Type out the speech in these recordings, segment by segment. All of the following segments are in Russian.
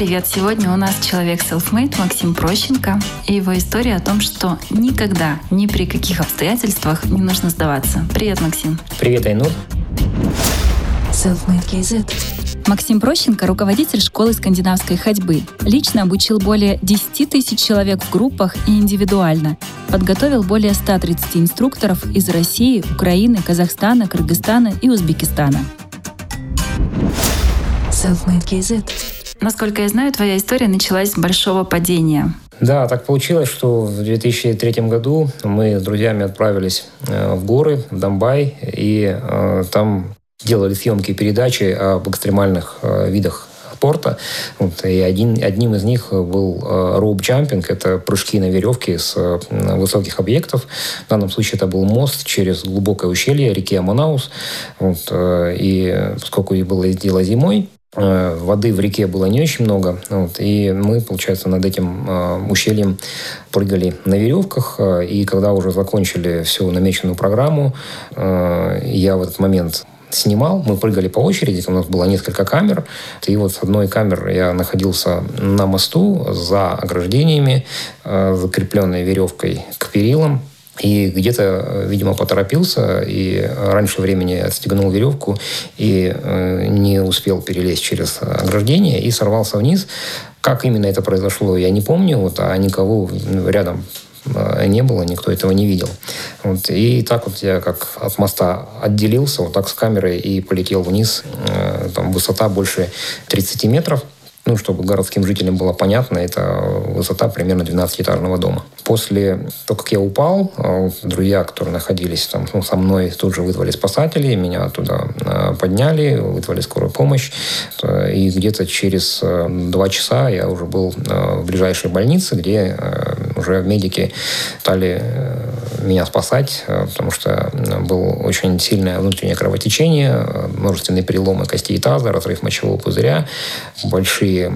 привет! Сегодня у нас человек self-made Максим Прощенко и его история о том, что никогда, ни при каких обстоятельствах не нужно сдаваться. Привет, Максим! Привет, Айнур! Self-made KZ. Максим Прощенко – руководитель школы скандинавской ходьбы. Лично обучил более 10 тысяч человек в группах и индивидуально. Подготовил более 130 инструкторов из России, Украины, Казахстана, Кыргызстана и Узбекистана. Self-made KZ. Насколько я знаю, твоя история началась с большого падения. Да, так получилось, что в 2003 году мы с друзьями отправились э, в горы, в Домбай, и э, там делали съемки передачи об экстремальных э, видах спорта. Вот, и один, одним из них был роуп-джампинг. Это прыжки на веревке с высоких объектов. В данном случае это был мост через глубокое ущелье реки Аманаус. Вот, и поскольку было дело зимой, воды в реке было не очень много. Вот, и мы, получается, над этим э, ущельем прыгали на веревках. Э, и когда уже закончили всю намеченную программу, э, я в этот момент снимал. Мы прыгали по очереди, у нас было несколько камер. И вот с одной камеры я находился на мосту за ограждениями, э, закрепленной веревкой к перилам. И где-то, э, видимо, поторопился и раньше времени отстегнул веревку и э, не успел перелезть через ограждение и сорвался вниз. Как именно это произошло, я не помню, вот, а никого рядом э, не было, никто этого не видел. Вот. И так вот я как от моста отделился, вот так с камерой и полетел вниз. Там высота больше 30 метров. Ну, чтобы городским жителям было понятно, это высота примерно 12-этажного дома. После того, как я упал, а, друзья, которые находились там ну, со мной, тут же вызвали спасателей, меня туда а, подняли, вызвали скорую помощь. И где-то через два часа я уже был в ближайшей больнице, где уже медики стали меня спасать, потому что было очень сильное внутреннее кровотечение, множественные переломы костей таза, разрыв мочевого пузыря, большие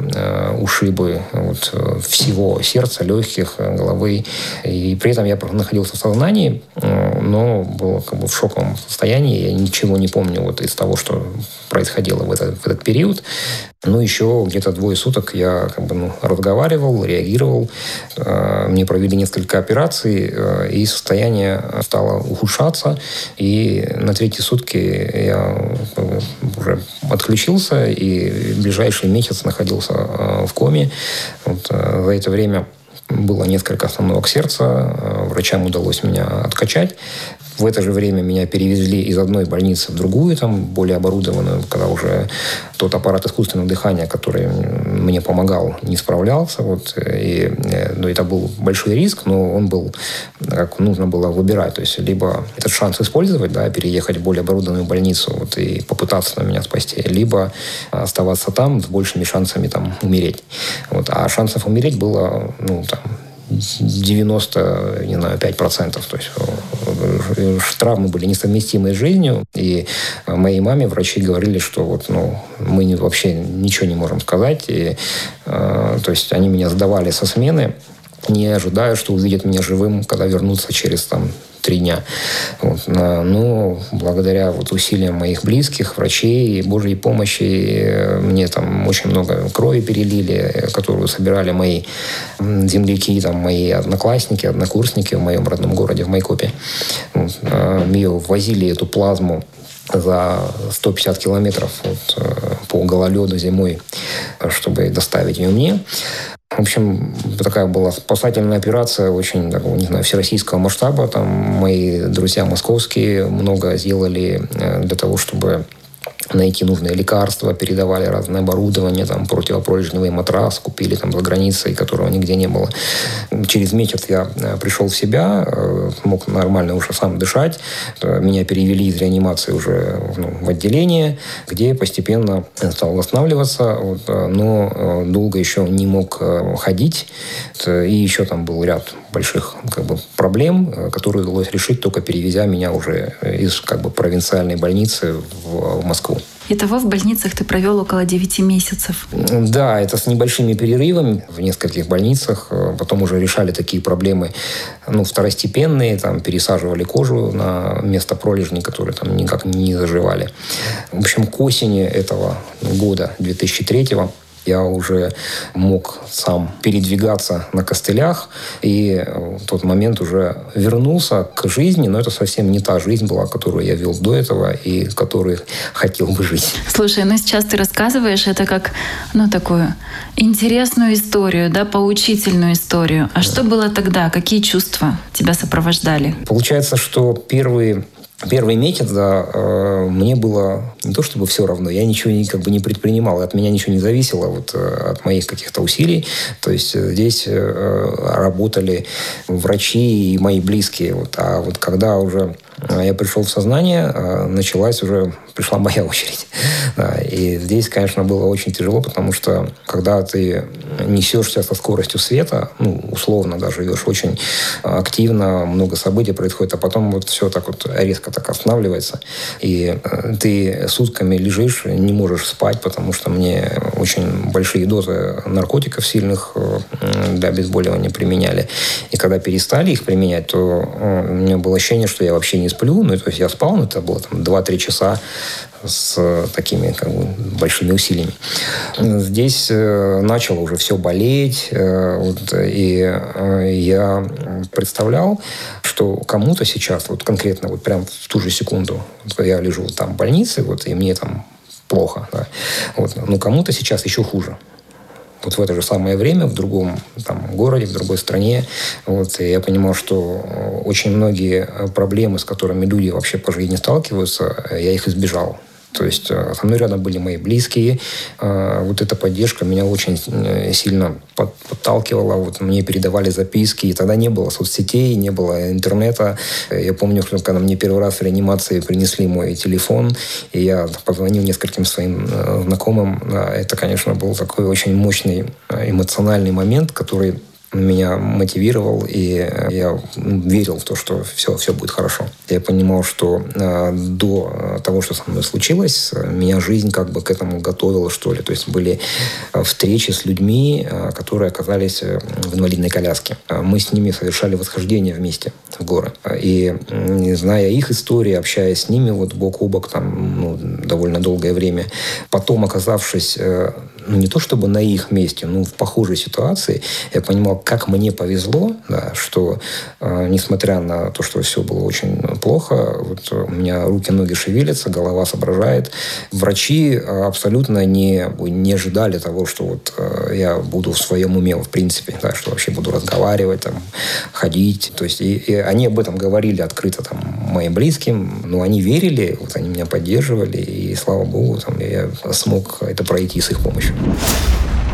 ушибы вот, всего сердца, легких, головы и при этом я находился в сознании, э, но был как бы в шоковом состоянии. Я ничего не помню вот из того, что происходило в этот, в этот период. Ну, еще где-то двое суток я как бы, ну, разговаривал, реагировал. Э, мне провели несколько операций, э, и состояние стало ухудшаться. И на третьи сутки я бы, уже отключился, и в ближайший месяц находился в коме. Вот, за это время было несколько остановок сердца, э, врачам удалось меня откачать. В это же время меня перевезли из одной больницы в другую, там более оборудованную, когда уже тот аппарат искусственного дыхания, который мне помогал, не справлялся. Вот, и, э, ну, это был большой риск, но он был, как нужно было выбирать. То есть, либо этот шанс использовать, да, переехать в более оборудованную больницу вот, и попытаться на меня спасти, либо оставаться там с большими шансами там, умереть. Вот. А шансов умереть было ну, там, 90, не знаю, 5 процентов. То есть э, травмы были несовместимы с жизнью. И моей маме врачи говорили, что вот, ну, мы вообще ничего не можем сказать. И, э, то есть они меня сдавали со смены, не ожидая, что увидят меня живым, когда вернутся через там три дня. Вот. Но благодаря вот усилиям моих близких, врачей, Божьей помощи, мне там очень много крови перелили, которую собирали мои земляки, там, мои одноклассники, однокурсники в моем родном городе, в Майкопе. Вот. Ее возили, эту плазму, за 150 километров вот, э, по гололеду зимой, чтобы доставить ее мне. В общем, такая была спасательная операция очень, такого, не знаю, всероссийского масштаба. Там мои друзья московские много сделали э, для того, чтобы найти нужные лекарства, передавали разное оборудование, там, противопролежневый матрас купили там за границей, которого нигде не было. Через месяц я э, пришел в себя, э, мог нормально уже сам дышать. Э, меня перевели из реанимации уже ну, в отделение, где постепенно стал восстанавливаться, вот, но долго еще не мог ходить. И еще там был ряд больших как бы, проблем, которые удалось решить только перевезя меня уже из как бы, провинциальной больницы в, в Москву. Итого в больницах ты провел около 9 месяцев. Да, это с небольшими перерывами в нескольких больницах. Потом уже решали такие проблемы ну, второстепенные, там пересаживали кожу на место пролежней, которые там никак не заживали. В общем, к осени этого года, 2003 Я уже мог сам передвигаться на костылях, и в тот момент уже вернулся к жизни, но это совсем не та жизнь была, которую я вел до этого и которой хотел бы жить. Слушай, ну сейчас ты рассказываешь это как, ну, такую интересную историю, да, поучительную историю. А да. что было тогда? Какие чувства тебя сопровождали? Получается, что первые Первый месяц, да, э, мне было не то чтобы все равно, я ничего не, как бы не предпринимал, от меня ничего не зависело, вот, э, от моих каких-то усилий. То есть э, здесь работали врачи и мои близкие. Вот. А вот когда уже я пришел в сознание, началась уже пришла моя очередь. Да, и здесь, конечно, было очень тяжело, потому что когда ты несешься со скоростью света, ну, условно, да, живешь очень активно, много событий происходит, а потом вот все так вот резко так останавливается, и э, ты сутками лежишь, не можешь спать, потому что мне очень большие дозы наркотиков сильных э, для обезболивания применяли. И когда перестали их применять, то э, у меня было ощущение, что я вообще не сплю. Ну, то есть я спал, но это было там 2-3 часа с такими как бы, большими усилиями. Здесь э, начало уже все болеть, э, вот, и э, я представлял, что кому-то сейчас, вот конкретно вот прям в ту же секунду, я лежу там в больнице, вот, и мне там плохо, да, вот, но кому-то сейчас еще хуже вот в это же самое время в другом там, городе, в другой стране. Вот, и я понимал, что очень многие проблемы, с которыми люди вообще по жизни сталкиваются, я их избежал. То есть э, со мной рядом были мои близкие. Э, вот эта поддержка меня очень э, сильно подталкивала. Вот мне передавали записки. И тогда не было соцсетей, не было интернета. Я помню, когда мне первый раз в реанимации принесли мой телефон, и я позвонил нескольким своим знакомым. Это, конечно, был такой очень мощный эмоциональный момент, который меня мотивировал, и я верил в то, что все, все будет хорошо. Я понимал, что э, до того, что со мной случилось, меня жизнь как бы к этому готовила, что ли. То есть были встречи с людьми, э, которые оказались в инвалидной коляске. Мы с ними совершали восхождение вместе в горы. И зная их истории, общаясь с ними вот бок о бок там ну, довольно долгое время, потом оказавшись э, ну, не то чтобы на их месте, но в похожей ситуации, я понимал, как мне повезло, да, что э, несмотря на то, что все было очень плохо, вот у меня руки, ноги шевелятся, голова соображает. Врачи абсолютно не, не ожидали того, что вот э, я буду в своем уме, в принципе, да, что вообще буду разговаривать, там, ходить. То есть и, и они об этом говорили открыто там, моим близким, но они верили, вот они меня поддерживали, и слава богу, там, я смог это пройти с их помощью.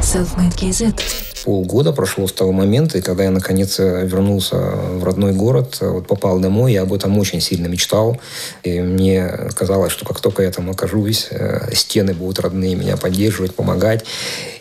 Selfmade KZ полгода прошло с того момента, и когда я наконец вернулся в родной город, вот попал домой, я об этом очень сильно мечтал. И мне казалось, что как только я там окажусь, э, стены будут родные меня поддерживать, помогать.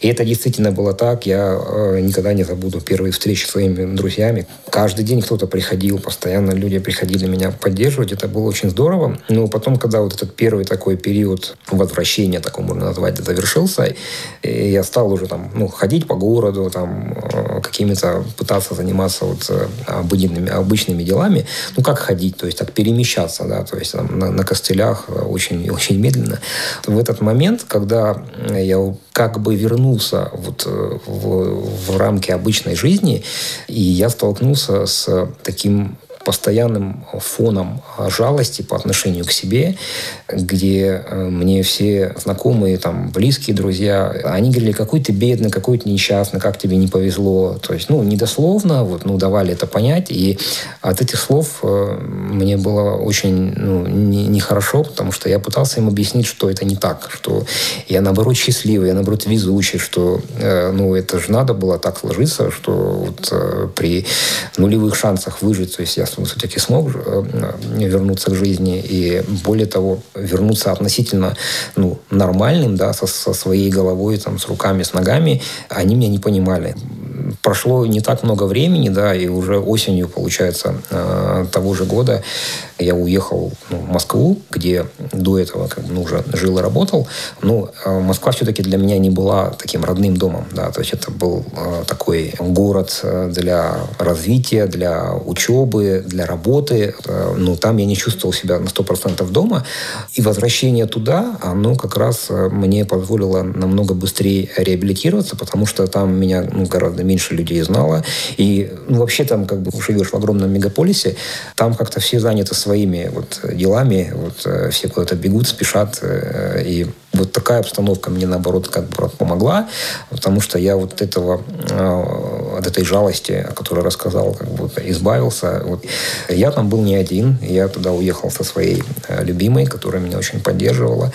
И это действительно было так. Я э, никогда не забуду первые встречи с своими друзьями. Каждый день кто-то приходил, постоянно люди приходили меня поддерживать. Это было очень здорово. Но потом, когда вот этот первый такой период возвращения, такой можно назвать, завершился, я стал уже там, ну, ходить по городу, там э, какими-то пытаться заниматься вот э, обыденными, обычными делами, ну как ходить, то есть так перемещаться, да, то есть там, на, на костылях э, очень, очень медленно. В этот момент, когда я как бы вернулся вот в, в рамки обычной жизни, и я столкнулся с таким постоянным фоном жалости по отношению к себе, где э, мне все знакомые, там, близкие друзья, они говорили, какой ты бедный, какой ты несчастный, как тебе не повезло. То есть, ну, недословно, вот, ну, давали это понять. И от этих слов э, мне было очень ну, нехорошо, не потому что я пытался им объяснить, что это не так, что я, наоборот, счастливый, я, наоборот, везучий, что, э, ну, это же надо было так сложиться, что вот при нулевых шансах выжить, то есть я все-таки смог вернуться к жизни, и более того, вернуться относительно ну, нормальным, да, со, со своей головой, там, с руками, с ногами, они меня не понимали прошло не так много времени, да, и уже осенью, получается, э, того же года я уехал ну, в Москву, где до этого как бы, ну, уже жил и работал. Ну, э, Москва все-таки для меня не была таким родным домом, да, то есть это был э, такой город для развития, для учебы, для работы. Ну, там я не чувствовал себя на 100% дома. И возвращение туда, оно как раз мне позволило намного быстрее реабилитироваться, потому что там меня ну, гораздо меньше людей знало. И ну, вообще там как бы живешь в огромном мегаполисе, там как-то все заняты своими вот делами, вот э, все куда-то бегут, спешат. Э, и вот такая обстановка мне, наоборот, как бы помогла, потому что я вот этого, э, от этой жалости, о которой рассказал, как бы избавился. Вот. Я там был не один, я туда уехал со своей любимой, которая меня очень поддерживала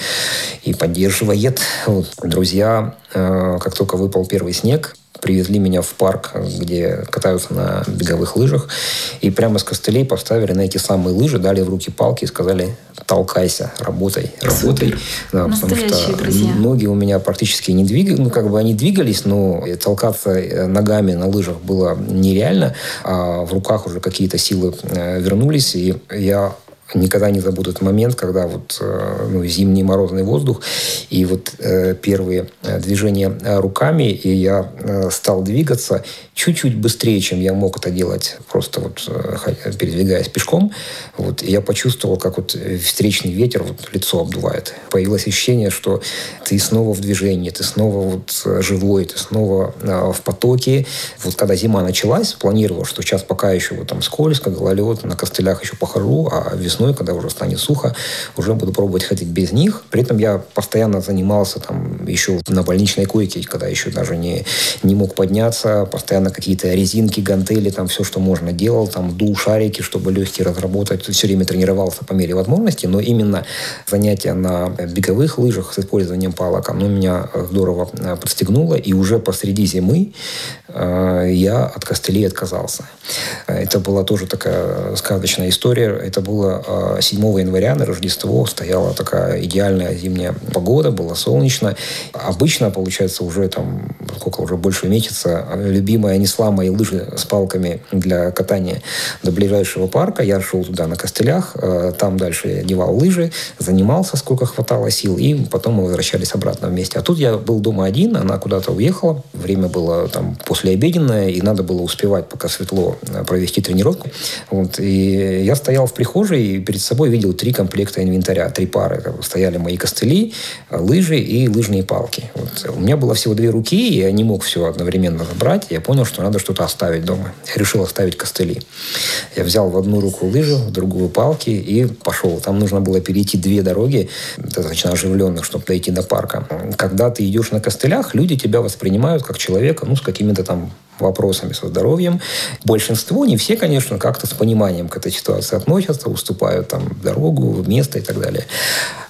и поддерживает. Вот. Друзья, как только выпал первый снег, привезли меня в парк, где катаются на беговых лыжах, и прямо с костылей поставили на эти самые лыжи, дали в руки палки и сказали толкайся, работай, работай. Да, потому что друзья. ноги у меня практически не двигались, ну как бы они двигались, но толкаться э, ногами на лыжах было нереально, а в руках уже какие-то силы э, вернулись, и я никогда не забуду этот момент, когда вот э, ну, зимний морозный воздух и вот э, первые э, движения руками, и я стал двигаться чуть-чуть быстрее, чем я мог это делать, просто вот передвигаясь пешком. Вот, и я почувствовал, как вот встречный ветер вот лицо обдувает. Появилось ощущение, что ты снова в движении, ты снова вот живой, ты снова в потоке. Вот когда зима началась, планировал, что сейчас пока еще вот там скользко, гололед, на костылях еще похожу, а весной, когда уже станет сухо, уже буду пробовать ходить без них. При этом я постоянно занимался там еще на больничной койке, когда еще даже не, не мог подняться, постоянно какие-то резинки, гантели, там все, что можно делал, там дул шарики, чтобы легкие разработать. Все время тренировался по мере возможности, но именно занятия на беговых лыжах с использованием палок, оно меня здорово э, подстегнуло, и уже посреди зимы э, я от костылей отказался. Это была тоже такая сказочная история. Это было 7 э, января на Рождество, стояла такая идеальная зимняя погода, было солнечно. Обычно, получается, уже там, сколько уже больше месяца, любимая несла мои лыжи с палками для катания до ближайшего парка. Я шел туда на костылях, э, там дальше я одевал лыжи, занимался, сколько хватало сил, и потом мы возвращались обратно вместе. А тут я был дома один, она куда-то уехала, время было там послеобеденное, и надо было успевать, пока светло, э, провести тренировку. Вот. И я стоял в прихожей и перед собой видел три комплекта инвентаря, три пары. Стояли мои костыли, лыжи и лыжные палки. Вот. У меня было всего две руки, и я не мог все одновременно забрать. Я понял, что надо что-то оставить дома. Я решил оставить костыли. Я взял в одну руку лыжи, в другую палки и пошел. Там нужно было перейти две дороги, достаточно оживленных, чтобы дойти до парка. Когда ты идешь на костылях, люди тебя воспринимают как человека, ну, с какими-то там вопросами со здоровьем. Большинство, не все, конечно, как-то с пониманием к этой ситуации относятся, уступают там дорогу, место и так далее.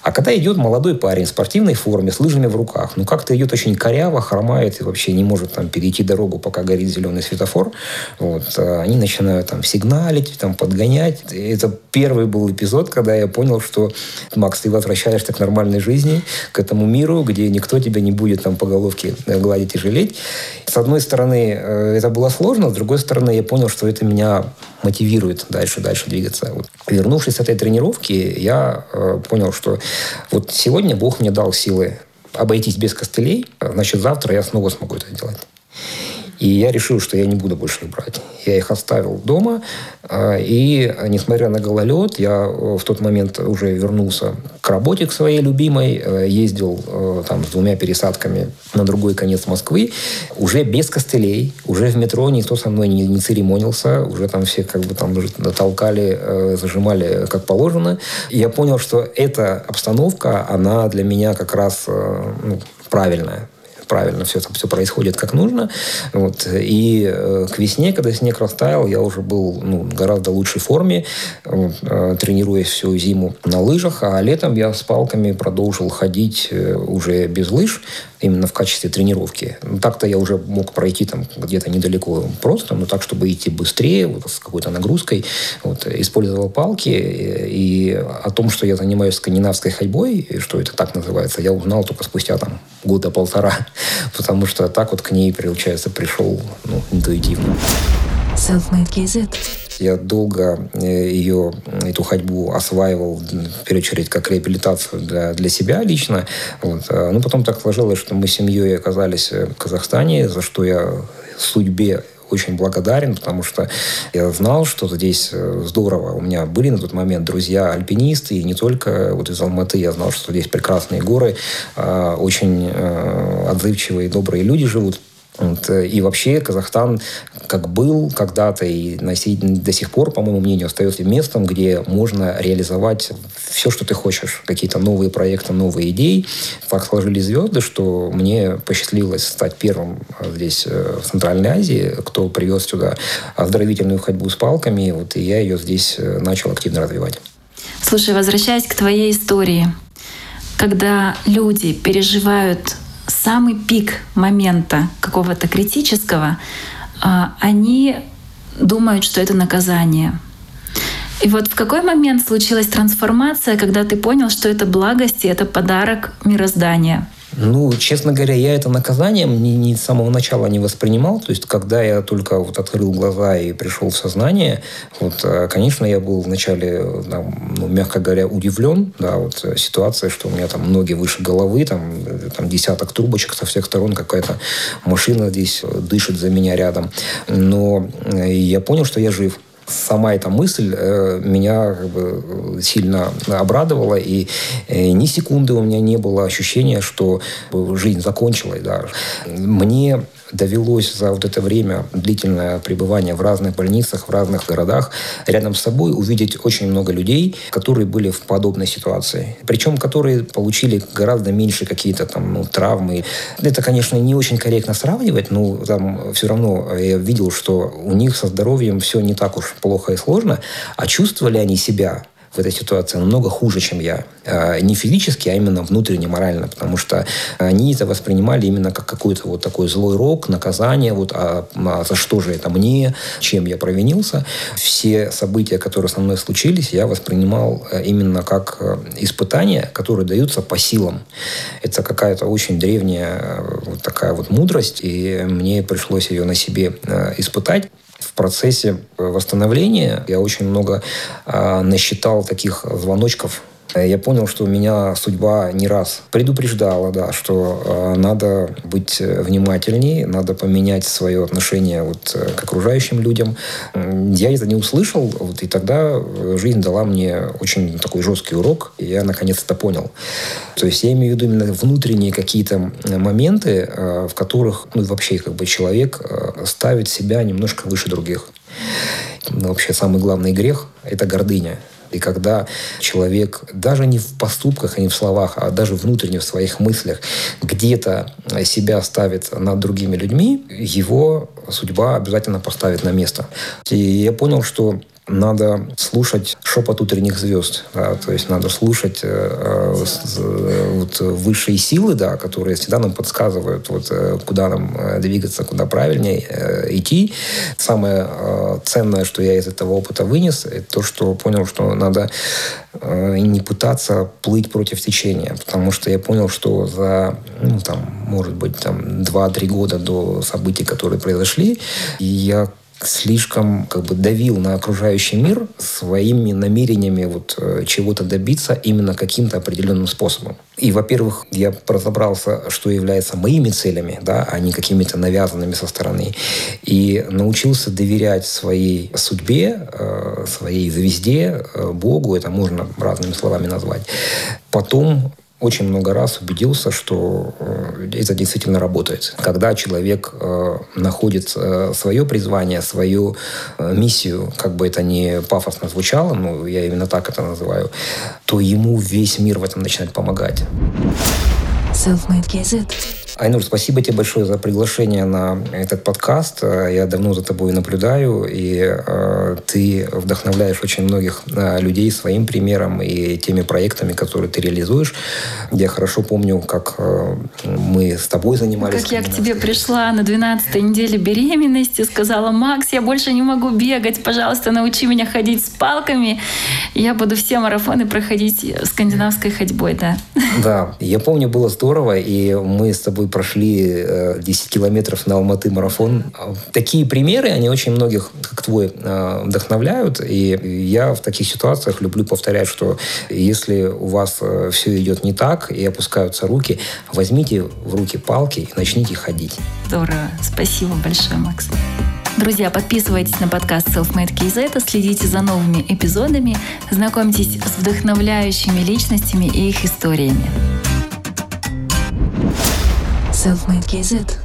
А когда идет молодой парень в спортивной форме, с лыжами в руках, ну как-то идет очень коряво, хромает и вообще не может там перейти дорогу, пока горит зеленый светофор, вот, а они начинают там сигналить, там подгонять. И это первый был эпизод, когда я понял, что, Макс, ты возвращаешься к нормальной жизни, к этому миру, где никто тебя не будет там по головке гладить и жалеть. С одной стороны, э, это было сложно, с другой стороны, я понял, что это меня мотивирует дальше, дальше двигаться. Вот. Вернувшись с этой тренировки, я э, понял, что вот сегодня Бог мне дал силы обойтись без костылей, значит, завтра я снова смогу это сделать. И я решил, что я не буду больше их брать. Я их оставил дома. А, и, несмотря на гололед, я э, в тот момент уже вернулся к работе, к своей любимой. Э, ездил э, там с двумя пересадками на другой конец Москвы. Уже без костылей. Уже в метро никто со мной не, не церемонился. Уже там все как бы там толкали, зажимали как положено. И я понял, что эта обстановка, она для меня как раз ну, правильная правильно все, все происходит как нужно. Вот. И э, к весне, когда снег растаял, я уже был ну, гораздо лучшей форме, э, тренируясь всю зиму на лыжах, а летом я с палками продолжил ходить э, уже без лыж, именно в качестве тренировки. Ну, так-то я уже мог пройти там где-то недалеко просто, но так, чтобы идти быстрее, вот, с какой-то нагрузкой. Вот, использовал палки. И, о том, что я занимаюсь скандинавской ходьбой, что это так называется, я узнал только спустя там года полтора потому что так вот к ней, получается, пришел ну, интуитивно. Self-made. Я долго э, ее, эту ходьбу осваивал, в первую очередь, как реабилитацию для, для себя лично. Вот. А, ну, потом так сложилось, что мы с семьей оказались в Казахстане, за что я судьбе очень благодарен, потому что я знал, что здесь э, здорово. У меня были на тот момент друзья-альпинисты, и не только вот из Алматы. Я знал, что здесь прекрасные горы, очень э, отзывчивые, добрые люди живут. Вот. Э, и вообще Казахстан как был когда-то и до сих пор, по моему мнению, остается местом, где можно реализовать все, что ты хочешь. Какие-то новые проекты, новые идеи. Так сложились звезды, что мне посчастливилось стать первым э, здесь, э, в Центральной Азии, кто привез сюда оздоровительную ходьбу с палками. Вот, и я ее здесь начал активно развивать. Слушай, возвращаясь к твоей истории, когда люди переживают самый пик момента какого-то критического, а, они думают, что это наказание. И вот в какой момент случилась трансформация, когда ты понял, что это благость и это подарок мироздания? Ну, честно говоря, я это наказанием не, не с самого начала не воспринимал. То есть, когда я только вот открыл глаза и пришел в сознание, вот, э, конечно, я был вначале, там, ну, мягко говоря, удивлен, да, вот э, ситуация, что у меня там ноги выше головы, там, э, там десяток трубочек со всех сторон, какая-то машина здесь дышит за меня рядом. Но я понял, что я жив сама эта мысль э, меня как бы, сильно обрадовала, и э, ни секунды у меня не было ощущения, что жизнь закончилась. Да. Мне довелось за вот это время длительное пребывание в разных больницах, в разных городах, рядом с собой увидеть очень много людей, которые были в подобной ситуации. Причем, которые получили гораздо меньше какие-то там ну, травмы. Это, конечно, не очень корректно сравнивать, но там все равно я видел, что у них со здоровьем все не так уж плохо и сложно, а чувствовали они себя в этой ситуации намного хуже, чем я. А, не физически, а именно внутренне, морально, потому что они это воспринимали именно как какой-то вот такой злой рок, наказание, вот, а, а за что же это мне, чем я провинился. Все события, которые со мной случились, я воспринимал э, именно как э, испытания, которые даются по силам. Это какая-то очень древняя э, вот такая вот мудрость, и мне пришлось ее на себе испытать в процессе восстановления. Я очень много э, насчитал таких звоночков я понял, что меня судьба не раз предупреждала, да, что э, надо быть внимательнее, надо поменять свое отношение вот, э, к окружающим людям. Я это не услышал, вот, и тогда жизнь дала мне очень такой жесткий урок, и я наконец это понял. То есть я имею в виду именно внутренние какие-то моменты, э, в которых ну, вообще как бы человек э, ставит себя немножко выше других. Вообще самый главный грех – это гордыня. И когда человек даже не в поступках, а не в словах, а даже внутренне в своих мыслях где-то себя ставит над другими людьми, его судьба обязательно поставит на место. И я понял, что надо слушать шепот утренних звезд, да, то есть надо слушать э, э, вот, высшие силы, да, которые всегда нам подсказывают, вот, э, куда нам э, двигаться, куда правильнее э, идти. Самое э, ценное, что я из этого опыта вынес, это то, что понял, что надо э, не пытаться плыть против течения, потому что я понял, что за, ну, там, может быть, там, 2-3 года до событий, которые произошли, я слишком как бы давил на окружающий мир своими намерениями вот э, чего-то добиться именно каким-то определенным способом. И, во-первых, я разобрался, что является моими целями, да, а не какими-то навязанными со стороны. И научился доверять своей судьбе, э, своей звезде, э, Богу, это можно разными словами назвать. Потом очень много раз убедился, что э, это действительно работает. Когда человек э, находит э, свое призвание, свою миссию, как бы это ни пафосно звучало, ну, я именно так это называю, то ему весь мир в этом начинает помогать. Self-made. Айнур, спасибо тебе большое за приглашение на этот подкаст. Я давно за тобой наблюдаю, и э, ты вдохновляешь очень многих э, людей своим примером и теми проектами, которые ты реализуешь. Я хорошо помню, как э, мы с тобой занимались. Как я к тебе пришла на 12 неделе беременности, сказала, Макс, я больше не могу бегать, пожалуйста, научи меня ходить с палками. Я буду все марафоны проходить скандинавской ходьбой, да. Да, я помню, было здорово, и мы с тобой вы прошли 10 километров на Алматы марафон. Такие примеры, они очень многих, как твой, вдохновляют. И я в таких ситуациях люблю повторять, что если у вас все идет не так и опускаются руки, возьмите в руки палки и начните ходить. Здорово. Спасибо большое, Макс. Друзья, подписывайтесь на подкаст Selfmade KZ, следите за новыми эпизодами, знакомьтесь с вдохновляющими личностями и их историями. self-made kid.